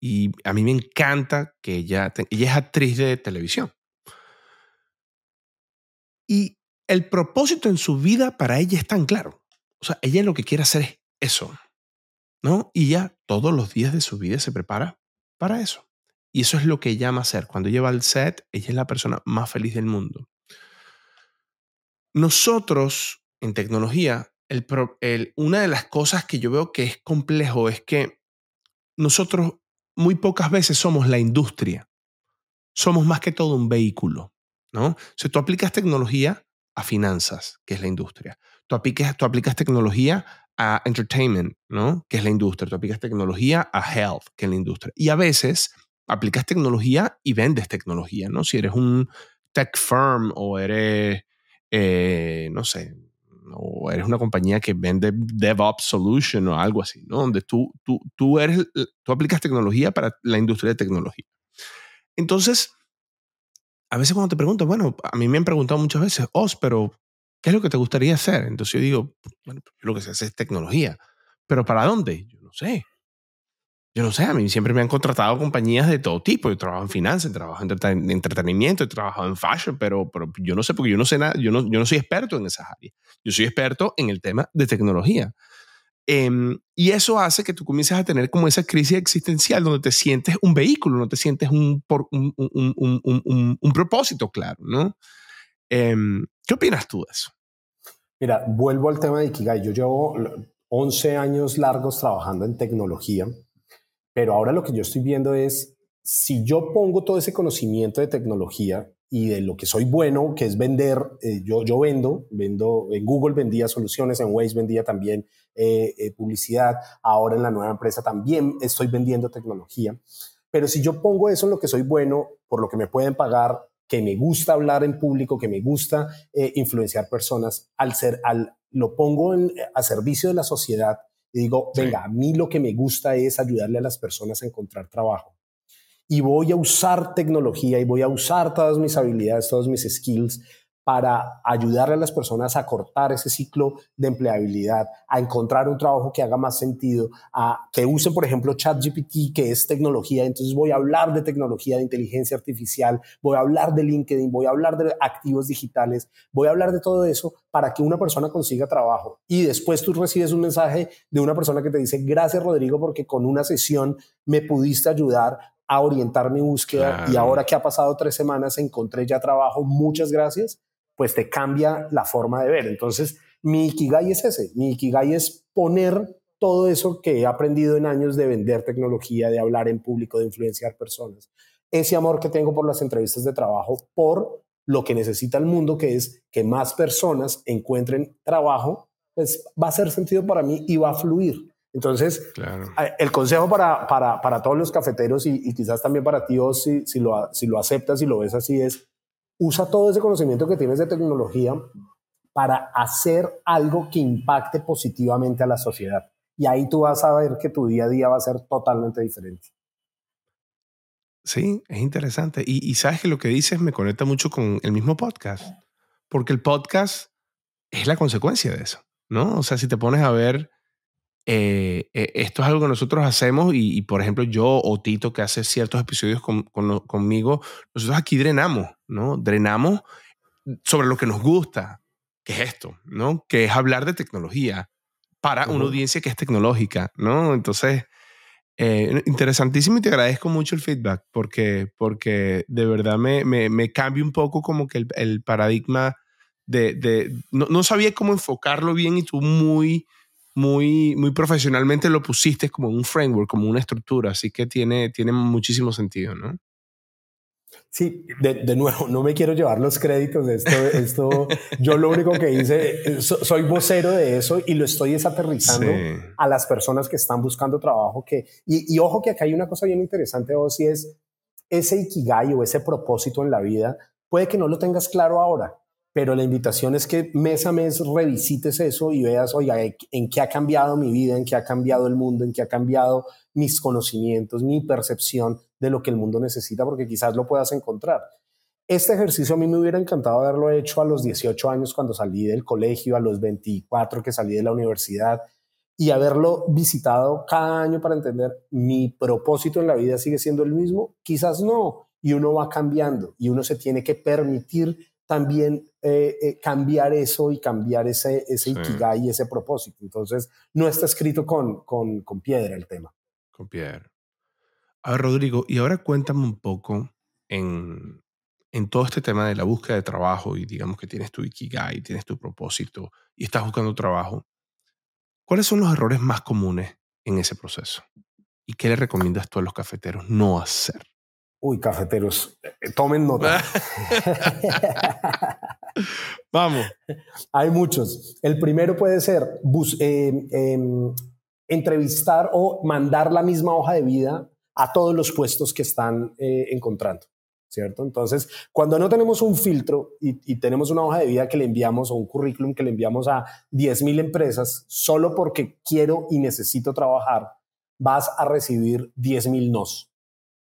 Y a mí me encanta que ella, ella es actriz de televisión. Y el propósito en su vida para ella es tan claro. O sea, ella lo que quiere hacer es eso. ¿No? Y ella todos los días de su vida se prepara para eso. Y eso es lo que ella ama hacer. Cuando lleva al set, ella es la persona más feliz del mundo. Nosotros en tecnología, el, una de las cosas que yo veo que es complejo es que nosotros muy pocas veces somos la industria. Somos más que todo un vehículo, ¿no? Si tú aplicas tecnología a finanzas, que es la industria. Tú aplicas, tú aplicas tecnología a entertainment, ¿no? Que es la industria. Tú aplicas tecnología a health, que es la industria. Y a veces aplicas tecnología y vendes tecnología, ¿no? Si eres un tech firm o eres, eh, no sé, o eres una compañía que vende DevOps Solution o algo así, ¿no? Donde tú, tú, tú, eres, tú aplicas tecnología para la industria de tecnología. Entonces, a veces cuando te pregunto, bueno, a mí me han preguntado muchas veces, Os, pero ¿qué es lo que te gustaría hacer? Entonces yo digo, bueno, lo que se hace es tecnología. ¿Pero para dónde? Yo no sé. Yo no sé, a mí siempre me han contratado compañías de todo tipo. Yo trabajo en finanzas, trabajo en entretenimiento, he trabajado en fashion, pero, pero yo no sé porque yo no sé nada, yo no, yo no soy experto en esas áreas. Yo soy experto en el tema de tecnología. Em, y eso hace que tú comiences a tener como esa crisis existencial donde te sientes un vehículo, no te sientes un, un, un, un propósito claro, ¿no? Em, ¿Qué opinas tú de eso?
Mira, vuelvo al tema de Ikigai. Yo llevo 11 años largos trabajando en tecnología, pero ahora lo que yo estoy viendo es, si yo pongo todo ese conocimiento de tecnología y de lo que soy bueno, que es vender, eh, yo, yo vendo, vendo, en Google vendía soluciones, en Waze vendía también eh, eh, publicidad, ahora en la nueva empresa también estoy vendiendo tecnología. Pero si yo pongo eso en lo que soy bueno, por lo que me pueden pagar, que me gusta hablar en público, que me gusta influenciar personas, al ser, al, lo pongo a servicio de la sociedad y digo, venga, a mí lo que me gusta es ayudarle a las personas a encontrar trabajo. Y voy a usar tecnología y voy a usar todas mis habilidades, todos mis skills para ayudarle a las personas a cortar ese ciclo de empleabilidad, a encontrar un trabajo que haga más sentido, a que use, por ejemplo, ChatGPT, que es tecnología. Entonces voy a hablar de tecnología, de inteligencia artificial, voy a hablar de LinkedIn, voy a hablar de activos digitales, voy a hablar de todo eso para que una persona consiga trabajo. Y después tú recibes un mensaje de una persona que te dice, gracias Rodrigo, porque con una sesión me pudiste ayudar a orientar mi búsqueda y ahora que ha pasado tres semanas encontré ya trabajo, muchas gracias pues te cambia la forma de ver. Entonces, mi Ikigai es ese. Mi Ikigai es poner todo eso que he aprendido en años de vender tecnología, de hablar en público, de influenciar personas. Ese amor que tengo por las entrevistas de trabajo, por lo que necesita el mundo, que es que más personas encuentren trabajo, pues va a ser sentido para mí y va a fluir. Entonces, el consejo para, para, para, todos los cafeteros y, quizás también para ti, si, si, lo, si lo aceptas y lo ves así, es usa todo ese conocimiento que tienes de tecnología para hacer algo que impacte positivamente a la sociedad. Y ahí tú vas a ver que tu día a día va a ser totalmente diferente.
Sí, es interesante. Y, sabes que lo que dices me conecta mucho con el mismo podcast, porque el podcast es la consecuencia de eso, ¿no? O sea, si te pones a ver eh, eh, esto es algo que nosotros hacemos y, por ejemplo, yo o Tito, que hace ciertos episodios conmigo, nosotros aquí drenamos, ¿no? Drenamos sobre lo que nos gusta, que es esto, ¿no? Que es hablar de tecnología para una audiencia que es tecnológica, ¿no? Entonces, eh, interesantísimo y te agradezco mucho el feedback porque, porque de verdad me, me, me cambia un poco como que el, el paradigma de, de no, no, sabía cómo enfocarlo bien y tú muy muy, muy profesionalmente lo pusiste como un framework, como una estructura, así que tiene, tiene muchísimo sentido, ¿no?
Sí, de, nuevo, no me quiero llevar los créditos de esto. esto yo lo único que hice, soy vocero de eso y lo estoy desaterrizando a las personas que están buscando trabajo. Que, y, ojo que acá hay una cosa bien interesante, vos, si es ese ikigai o ese propósito en la vida, puede que no lo tengas claro ahora, pero la invitación es que mes a mes revisites eso y veas, oiga, en qué ha cambiado mi vida, en qué ha cambiado el mundo, en qué ha cambiado mis conocimientos, mi percepción de lo que el mundo necesita, porque quizás lo puedas encontrar. Este ejercicio a mí me hubiera encantado haberlo hecho a los 18 años cuando salí del colegio, a los 24 que salí de la universidad y haberlo visitado cada año para entender mi propósito en la vida sigue siendo el mismo, quizás no, y uno va cambiando y uno se tiene que permitir también eh, eh, cambiar eso y cambiar ese, ese ikigai y ese propósito. Entonces, no está escrito con, con, con, piedra el tema.
Con piedra. A ver, Rodrigo, y ahora cuéntame un poco en, en todo este tema de la búsqueda de trabajo y digamos que tienes tu ikigai, tienes tu propósito y estás buscando trabajo. ¿Cuáles son los errores más comunes en ese proceso? ¿Y qué le recomiendas tú a los cafeteros no hacer?
Uy, cafeteros, eh, tomen nota.
Vamos.
Hay muchos. El primero puede ser eh, em, entrevistar o mandar la misma hoja de vida a todos los puestos que están eh, encontrando. ¿Cierto? Entonces, cuando no tenemos un filtro y, tenemos una hoja de vida que le enviamos o un currículum que le enviamos a 10.000 empresas solo porque quiero y necesito trabajar, vas a recibir 10.000 nos.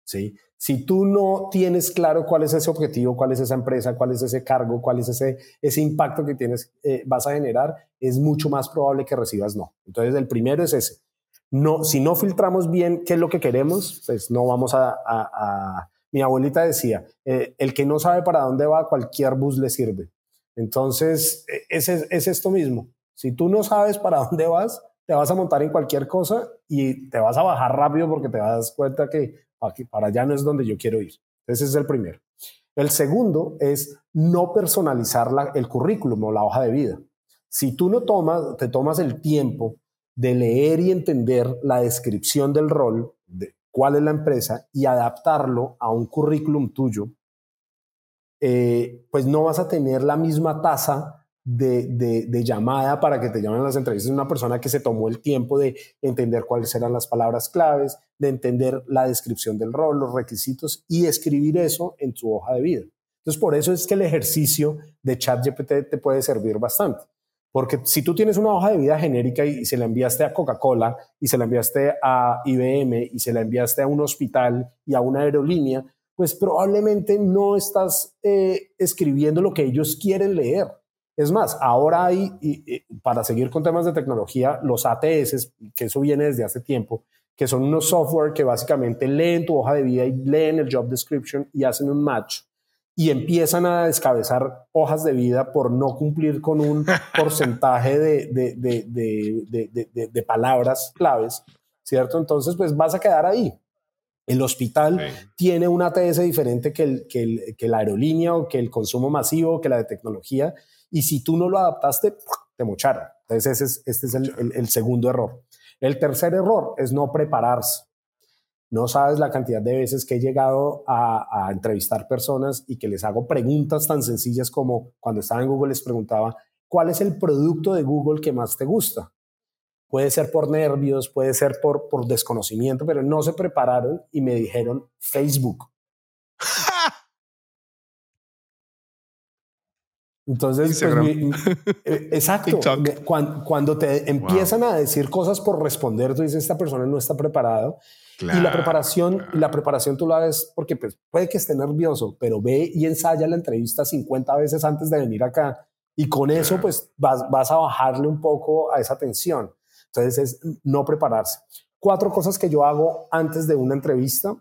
¿sí? Si tú no tienes claro cuál es ese objetivo, cuál es esa empresa, cuál es ese cargo, cuál es ese, ese impacto que tienes, eh, vas a generar, es mucho más probable que recibas no. Entonces, el primero es ese. No, si no filtramos bien qué es lo que queremos, pues no vamos a... Mi abuelita decía, eh, el que no sabe para dónde va, cualquier bus le sirve. Entonces, e, es, es esto mismo. Si tú no sabes para dónde vas, te vas a montar en cualquier cosa y te vas a bajar rápido porque te das cuenta que para allá no es donde yo quiero ir. Ese es el primero. El segundo es no personalizar el currículum o la hoja de vida. Si tú no tomas, te tomas el tiempo de leer y entender la descripción del rol, de cuál es la empresa y adaptarlo a un currículum tuyo, eh, pues no vas a tener la misma tasa de, llamada para que te llamen las entrevistas. Una persona que se tomó el tiempo de entender cuáles eran las palabras claves, de entender la descripción del rol, los requisitos y escribir eso en tu hoja de vida. Entonces, por eso es que el ejercicio de ChatGPT te puede servir bastante. Porque si tú tienes una hoja de vida genérica y, se la enviaste a Coca-Cola y se la enviaste a IBM y se la enviaste a un hospital y a una aerolínea, pues probablemente no estás eh, escribiendo lo que ellos quieren leer. Es más, ahora hay, y, para seguir con temas de tecnología, los ATS, que eso viene desde hace tiempo, que son unos software que básicamente leen tu hoja de vida y leen el job description y hacen un match y empiezan a descabezar hojas de vida por no cumplir con un porcentaje de, de, de, palabras claves, ¿cierto? Entonces, pues vas a quedar ahí. El hospital tiene un ATS diferente que, el, que, el, que la aerolínea o que el consumo masivo, que la de tecnología, y si tú no lo adaptaste, te mocharon. Entonces, ese es, este es el, segundo error. El tercer error es no prepararse. No sabes la cantidad de veces que he llegado a, a, entrevistar personas y que les hago preguntas tan sencillas como cuando estaba en Google les preguntaba, ¿cuál es el producto de Google que más te gusta? Puede ser por nervios, puede ser por, por desconocimiento, pero no se prepararon y me dijeron Facebook. Entonces, pues, eh, exacto. Cuando, te empiezan a decir cosas por responder, tú dices, esta persona no está preparado. y la preparación, la preparación tú la ves porque pues, puede que esté nervioso, pero ve y ensaya la entrevista 50 veces antes de venir acá. Y con eso, pues vas, vas a bajarle un poco a esa tensión. Entonces, es no prepararse. Cuatro cosas que yo hago antes de una entrevista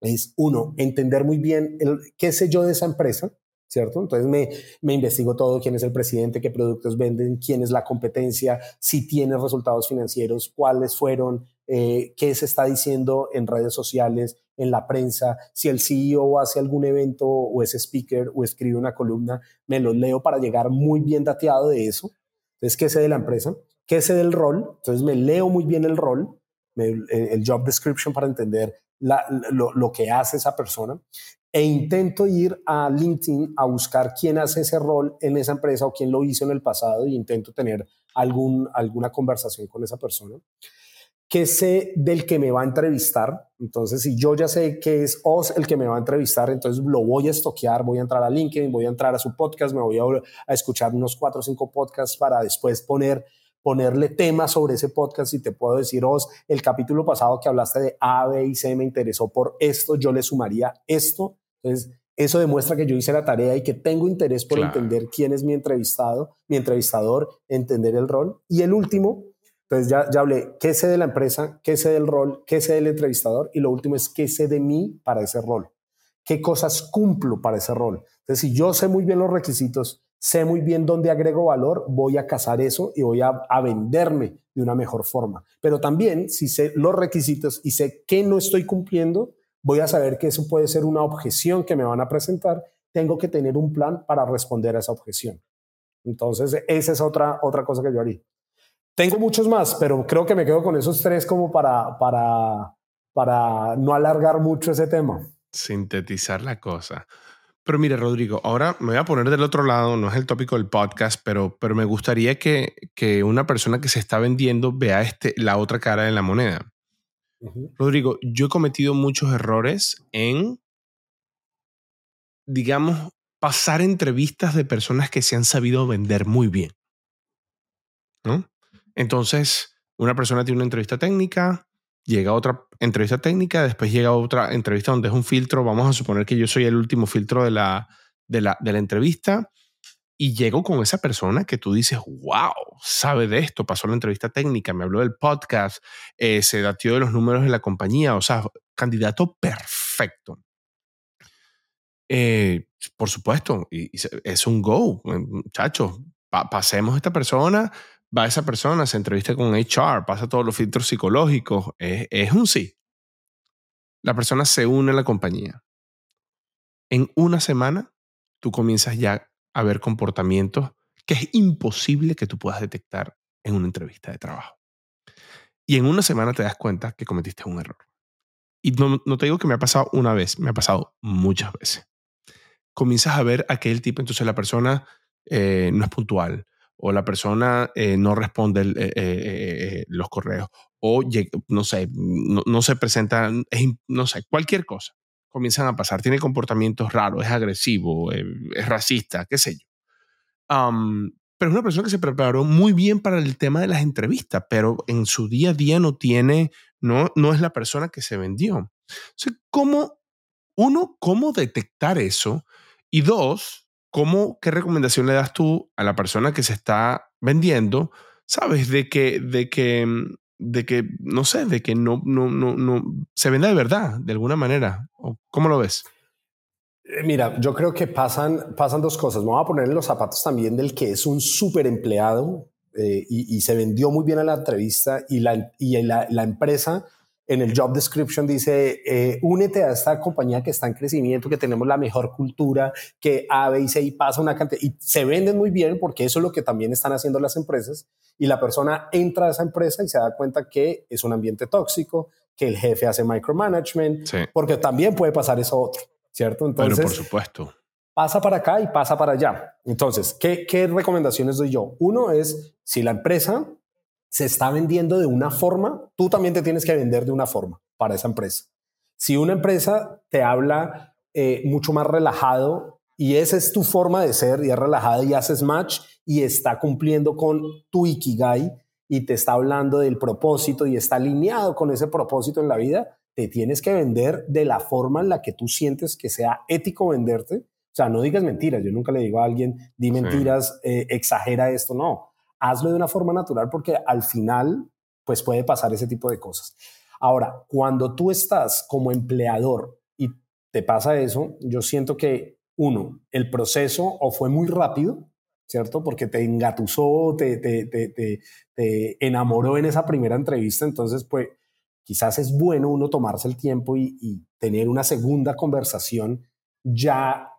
es, uno, entender muy bien el, qué sé yo de esa empresa ¿cierto? Entonces me, me, investigo todo, quién es el presidente, qué productos venden, quién es la competencia, si tiene resultados financieros, cuáles fueron, eh, qué se está diciendo en redes sociales, en la prensa, si el CEO hace algún evento o es speaker o escribe una columna, me lo leo para llegar muy bien dateado de eso. Entonces, ¿qué sé de la empresa? ¿Qué sé del rol? Entonces me leo muy bien el rol, el job description para entender lo, lo, que hace esa persona e intento ir a LinkedIn a buscar quién hace ese rol en esa empresa o quién lo hizo en el pasado y intento tener algún, alguna conversación con esa persona. ¿Qué sé del que me va a entrevistar? Entonces, si yo ya sé que es Oz el que me va a entrevistar, entonces lo voy a estoquear, voy a entrar a LinkedIn, voy a entrar a su podcast, me voy a escuchar unos cuatro o cinco podcasts para después poner ponerle tema sobre ese podcast y te puedo decir, Oz, el capítulo pasado que hablaste de A, B y C me interesó por esto, yo le sumaría esto. Entonces, eso demuestra que yo hice la tarea y que tengo interés por entender quién es mi entrevistado, mi entrevistador, entender el rol. Y el último, entonces ya, ya hablé, qué sé de la empresa, qué sé del rol, qué sé del entrevistador. Y lo último es qué sé de mí para ese rol, qué cosas cumplo para ese rol. Entonces, si yo sé muy bien los requisitos, sé muy bien dónde agrego valor, voy a cazar eso y voy a, venderme de una mejor forma. Pero también, si sé los requisitos y sé que no estoy cumpliendo, voy a saber que eso puede ser una objeción que me van a presentar. Tengo que tener un plan para responder a esa objeción. Entonces, esa es otra, otra cosa que yo haría. Tengo muchos más, pero creo que me quedo con esos tres como para, para, para no alargar mucho ese tema.
Sintetizar la cosa. Pero mire, Rodrigo, ahora me voy a poner del otro lado, no es el tópico del podcast, pero, pero me gustaría que, que una persona que se está vendiendo vea este, la otra cara de la moneda. Rodrigo, yo he cometido muchos errores en, digamos, pasar entrevistas de personas que se han sabido vender muy bien. ¿no? Entonces, una persona tiene una entrevista técnica, llega otra entrevista técnica, después llega otra entrevista donde es un filtro, vamos a suponer que yo soy el último filtro de la, de la, de la entrevista, y llego con esa persona que tú dices, wow, sabe de esto, pasó la entrevista técnica, me habló del podcast, eh, se datió de los números de la compañía, o sea, candidato perfecto. Eh, por supuesto, y, es un go, eh, muchachos, pasemos esta persona, va esa persona, se entrevista con HR, pasa todos los filtros psicológicos, es, un sí. La persona se une a la compañía. En una semana, tú comienzas ya a ver comportamientos que es imposible que tú puedas detectar en una entrevista de trabajo. Y en una semana te das cuenta que cometiste un error. Y no, no, te digo que me ha pasado una vez, me ha pasado muchas veces. Comienzas a ver aquel tipo, entonces la persona eh, no es puntual, o la persona eh, no responde eh, los correos, o no sé, no, se presenta, no sé, cualquier cosa comienzan a pasar. Tiene comportamientos raros, es agresivo, es racista, qué sé yo. pero es una persona que se preparó muy bien para el tema de las entrevistas, pero en su día a día no tiene, no, no es la persona que se vendió. ¿cómo, uno, cómo detectar eso? Y dos, ¿cómo, ¿qué recomendación le das tú a la persona que se está vendiendo? ¿Sabes? De que, de que, de que no sé, de que no, no, no, no se venda de verdad, de alguna manera. ¿Cómo lo ves?
Eh, mira, yo creo que pasan, pasan dos cosas. Me voy a poner en los zapatos también del que es un súper empleado eh, y, se vendió muy bien a la entrevista y la, y la, la empresa en el job description dice, eh, únete a esta compañía que está en crecimiento, que tenemos la mejor cultura, que A, B y C y pasa una cantidad, y se venden muy bien porque eso es lo que también están haciendo las empresas, y la persona entra a esa empresa y se da cuenta que es un ambiente tóxico, que el jefe hace micromanagement, porque también puede pasar eso otro, ¿cierto?
Entonces, Pero por supuesto.
Pasa para acá y pasa para allá. Entonces, ¿qué, ¿qué recomendaciones doy yo? Uno es, si la empresa se está vendiendo de una forma, tú también te tienes que vender de una forma para esa empresa. Si una empresa te habla eh, mucho más relajado y esa es tu forma de ser y es relajada y haces match y está cumpliendo con tu ikigai y te está hablando del propósito y está alineado con ese propósito en la vida, te tienes que vender de la forma en la que tú sientes que sea ético venderte. O sea, no digas mentiras. Yo nunca le digo a alguien, di mentiras, eh, exagera esto. No, hazlo de una forma natural porque al final pues puede pasar ese tipo de cosas. Ahora, cuando tú estás como empleador y te pasa eso, yo siento que uno, el proceso o fue muy rápido, ¿cierto? Porque te engatusó, te, te, te, te enamoró en esa primera entrevista, entonces pues quizás es bueno uno tomarse el tiempo y, y tener una segunda conversación ya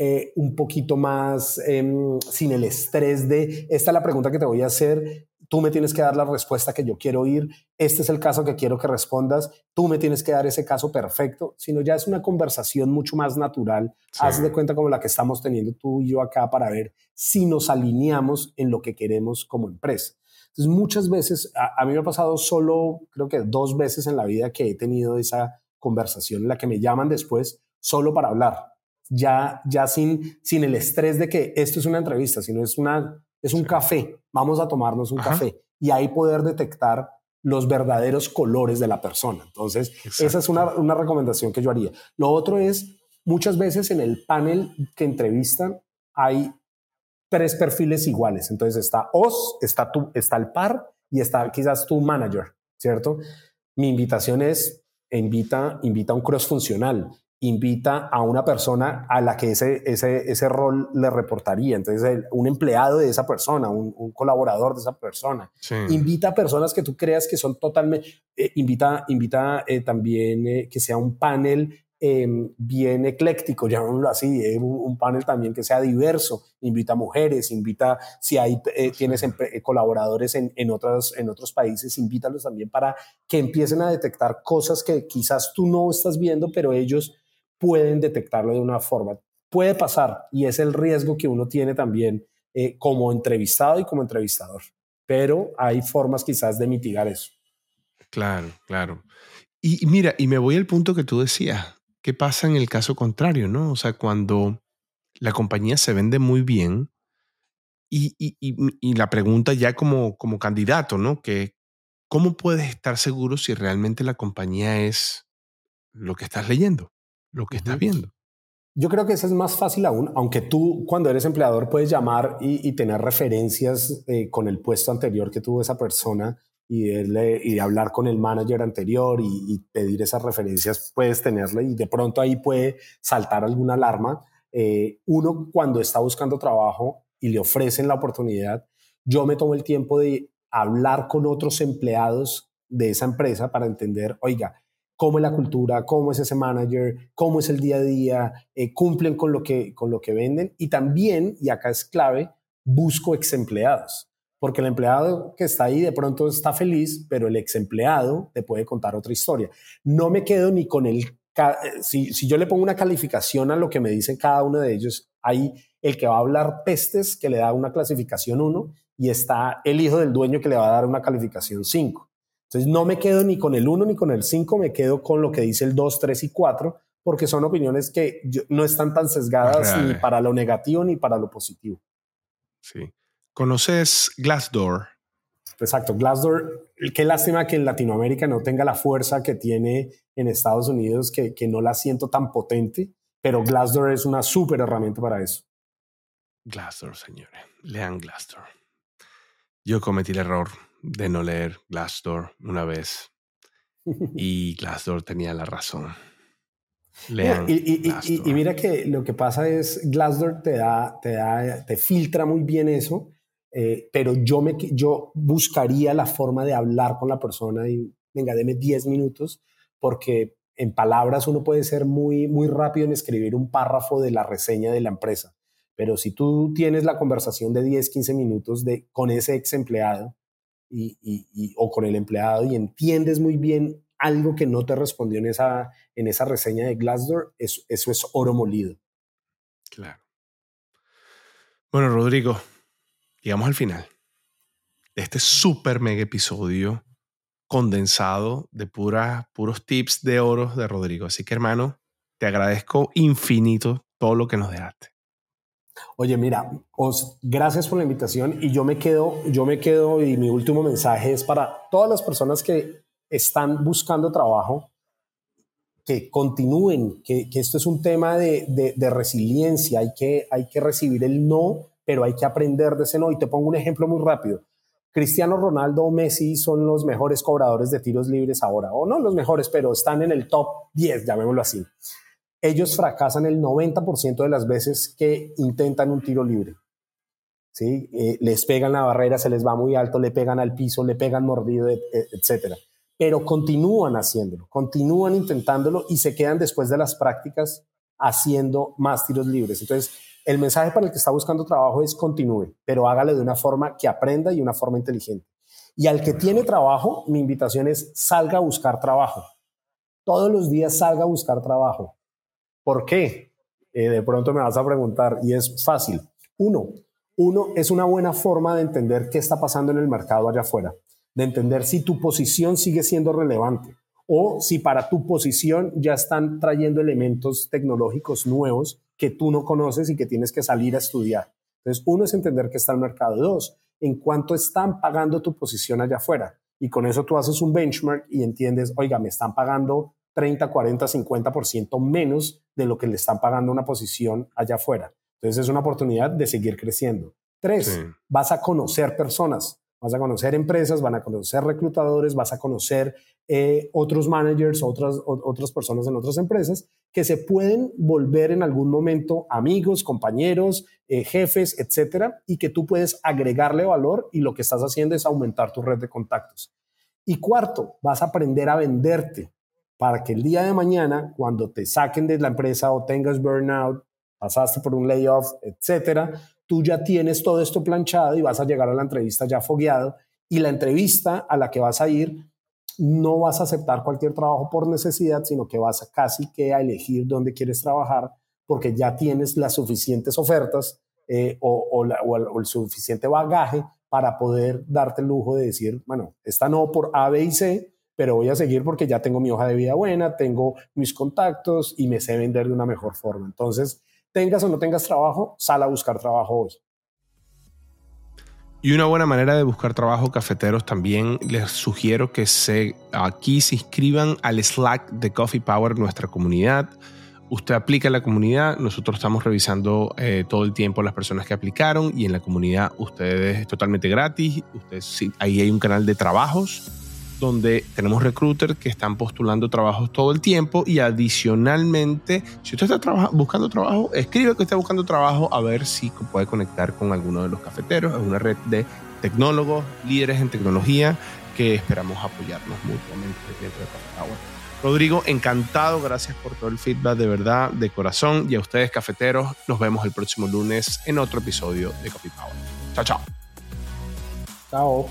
eh, un poquito más em, sin el estrés de, esta es la pregunta que te voy a hacer, tú me tienes que dar la respuesta que yo quiero oír, este es el caso que quiero que respondas, tú me tienes que dar ese caso perfecto, sino ya es una conversación mucho más natural, haz de cuenta como la que estamos teniendo tú y yo acá para ver si nos alineamos en lo que queremos como empresa. Entonces, muchas veces, a, a mí me ha pasado solo, creo que dos veces en la vida que he tenido esa conversación en la que me llaman después solo para hablar ya, ya sin, sin el estrés de que esto es una entrevista, sino es, una, es un café, vamos a tomarnos un café y ahí poder detectar los verdaderos colores de la persona. Entonces, esa es una, una, recomendación que yo haría. Lo otro es, muchas veces en el panel que entrevistan hay tres perfiles iguales. Entonces está OS, está, tú, está el par y está quizás tu manager, ¿cierto? Mi invitación es, invita, invita a un cross funcional invita a una persona a la que ese, ese, ese rol le reportaría. Entonces, un empleado de esa persona, un, colaborador de esa persona. Invita a personas que tú creas que son totalmente... Eh, invita invita eh, también eh, que sea un panel em, bien ecléctico, llamémoslo así, un, panel también que sea diverso. Invita a mujeres, invita, si hay, tienes colaboradores en, en, otros, en otros países, invítalos también para que empiecen a detectar cosas que quizás tú no estás viendo, pero ellos pueden detectarlo de una forma. Puede pasar y es el riesgo que uno tiene también eh, como entrevistado y como entrevistador, pero hay formas quizás de mitigar eso.
Claro, claro. Y, mira, y me voy al punto que tú decías, ¿qué pasa en el caso contrario, no? O sea, cuando la compañía se vende muy bien y, y, y la pregunta ya como, como candidato, ¿no? ¿Qué, ¿cómo puedes estar seguro si realmente la compañía es lo que estás leyendo, lo que estás viendo?
Yo creo que eso es más fácil aún, aunque tú cuando eres empleador puedes llamar y, tener referencias eh, con el puesto anterior que tuvo esa persona y, y hablar con el manager anterior y, pedir esas referencias, puedes tenerle y de pronto ahí puede saltar alguna alarma. Eh, uno cuando está buscando trabajo y le ofrecen la oportunidad, yo me tomo el tiempo de hablar con otros empleados de esa empresa para entender, oiga, cómo es la cultura, cómo es ese manager, cómo es el día a día, eh, cumplen con lo, que, con lo que venden y también, y acá es clave, busco ex empleados, porque el empleado que está ahí de pronto está feliz, pero el ex empleado te puede contar otra historia. No me quedo ni con el, si, si yo le pongo una calificación a lo que me dicen cada uno de ellos, hay el que va a hablar pestes que le da una clasificación 1 y está el hijo del dueño que le va a dar una calificación 5. Entonces no me quedo ni con el 1 ni con el 5, me quedo con lo que dice el 2, 3 y 4, porque son opiniones que no están tan sesgadas ni para lo negativo ni para lo positivo.
Sí. ¿Conoces Glassdoor?
Exacto, Glassdoor, qué lástima que en Latinoamérica no tenga la fuerza que tiene en Estados Unidos, que, que no la siento tan potente, pero Glassdoor es una súper herramienta para eso.
Glassdoor, señores, lean Glassdoor. Yo cometí el error de no leer Glassdoor una vez y Glassdoor tenía la razón.
Lean y, y, mira que lo que pasa es Glassdoor te da, te da, te filtra muy bien eso, eh, pero yo me, yo buscaría la forma de hablar con la persona y venga, deme 10 minutos, porque en palabras uno puede ser muy, muy rápido en escribir un párrafo de la reseña de la empresa. Pero si tú tienes la conversación de 10, 15 minutos de, con ese ex empleado, y, o con el empleado y entiendes muy bien algo que no te respondió en esa, en esa reseña de Glassdoor, eso, eso es oro molido.
Claro. Bueno, Rodrigo, llegamos al final de este súper mega episodio condensado de pura, puros tips de oro de Rodrigo. Así que, hermano, te agradezco infinito todo lo que nos dejaste.
Oye, mira, os, gracias por la invitación y yo me quedo, yo me quedo y mi último mensaje es para todas las personas que están buscando trabajo, que continúen, que, esto es un tema de, resiliencia, hay que, hay que recibir el no, pero hay que aprender de ese no. Y te pongo un ejemplo muy rápido. Cristiano Ronaldo o Messi son los mejores cobradores de tiros libres ahora, o no los mejores, pero están en el top 10, llamémoslo así ellos fracasan el 90% de las veces que intentan un tiro libre. ¿Sí? Eh, les pegan la barrera, se les va muy alto, le pegan al piso, le pegan mordido, etc. Pero continúan haciéndolo, continúan intentándolo y se quedan después de las prácticas haciendo más tiros libres. Entonces, el mensaje para el que está buscando trabajo es continúe, pero hágale de una forma que aprenda y una forma inteligente. Y al que tiene trabajo, mi invitación es salga a buscar trabajo. Todos los días salga a buscar trabajo. ¿Por qué? Eh, de pronto me vas a preguntar y es fácil. Uno, uno es una buena forma de entender qué está pasando en el mercado allá afuera, de entender si tu posición sigue siendo relevante o si para tu posición ya están trayendo elementos tecnológicos nuevos que tú no conoces y que tienes que salir a estudiar. Entonces, uno es entender qué está el mercado. Dos, en cuánto están pagando tu posición allá afuera. Y con eso tú haces un benchmark y entiendes, oiga, me están pagando 30, 40, 50% menos de lo que le están pagando una posición allá afuera. Entonces es una oportunidad de seguir creciendo. Tres, vas a conocer personas, vas a conocer empresas, van a conocer reclutadores, vas a conocer eh, otros managers, otras, otras personas en otras empresas que se pueden volver en algún momento amigos, compañeros, eh, jefes, etcétera, y que tú puedes agregarle valor y lo que estás haciendo es aumentar tu red de contactos. Y cuarto, vas a aprender a venderte para que el día de mañana, cuando te saquen de la empresa o tengas burnout, pasaste por un layoff, etcétera, tú ya tienes todo esto planchado y vas a llegar a la entrevista ya fogueado. Y la entrevista a la que vas a ir, no vas a aceptar cualquier trabajo por necesidad, sino que vas a casi que a elegir dónde quieres trabajar, porque ya tienes las suficientes ofertas eh, o, o el suficiente bagaje para poder darte el lujo de decir, bueno, esta no por A, B y C, pero voy a seguir porque ya tengo mi hoja de vida buena, tengo mis contactos y me sé vender de una mejor forma. Entonces, tengas o no tengas trabajo, sal a buscar trabajo hoy.
Y una buena manera de buscar trabajo, cafeteros, también les sugiero que se, aquí se inscriban al Slack de Coffee Power, nuestra comunidad. Usted aplica en la comunidad, nosotros estamos revisando eh, todo el tiempo las personas que aplicaron y en la comunidad ustedes es totalmente gratis. Usted, ahí hay un canal de trabajos donde tenemos recruiters que están postulando trabajos todo el tiempo y adicionalmente, si usted está buscando trabajo, escribe que está buscando trabajo a ver si puede conectar con alguno de los cafeteros. Es una red de tecnólogos, líderes en tecnología que esperamos apoyarnos mutuamente dentro de Café Rodrigo, encantado, gracias por todo el feedback de verdad, de corazón. Y a ustedes, cafeteros, nos vemos el próximo lunes en otro episodio de Coffee Power. Chao, chao.
Chao.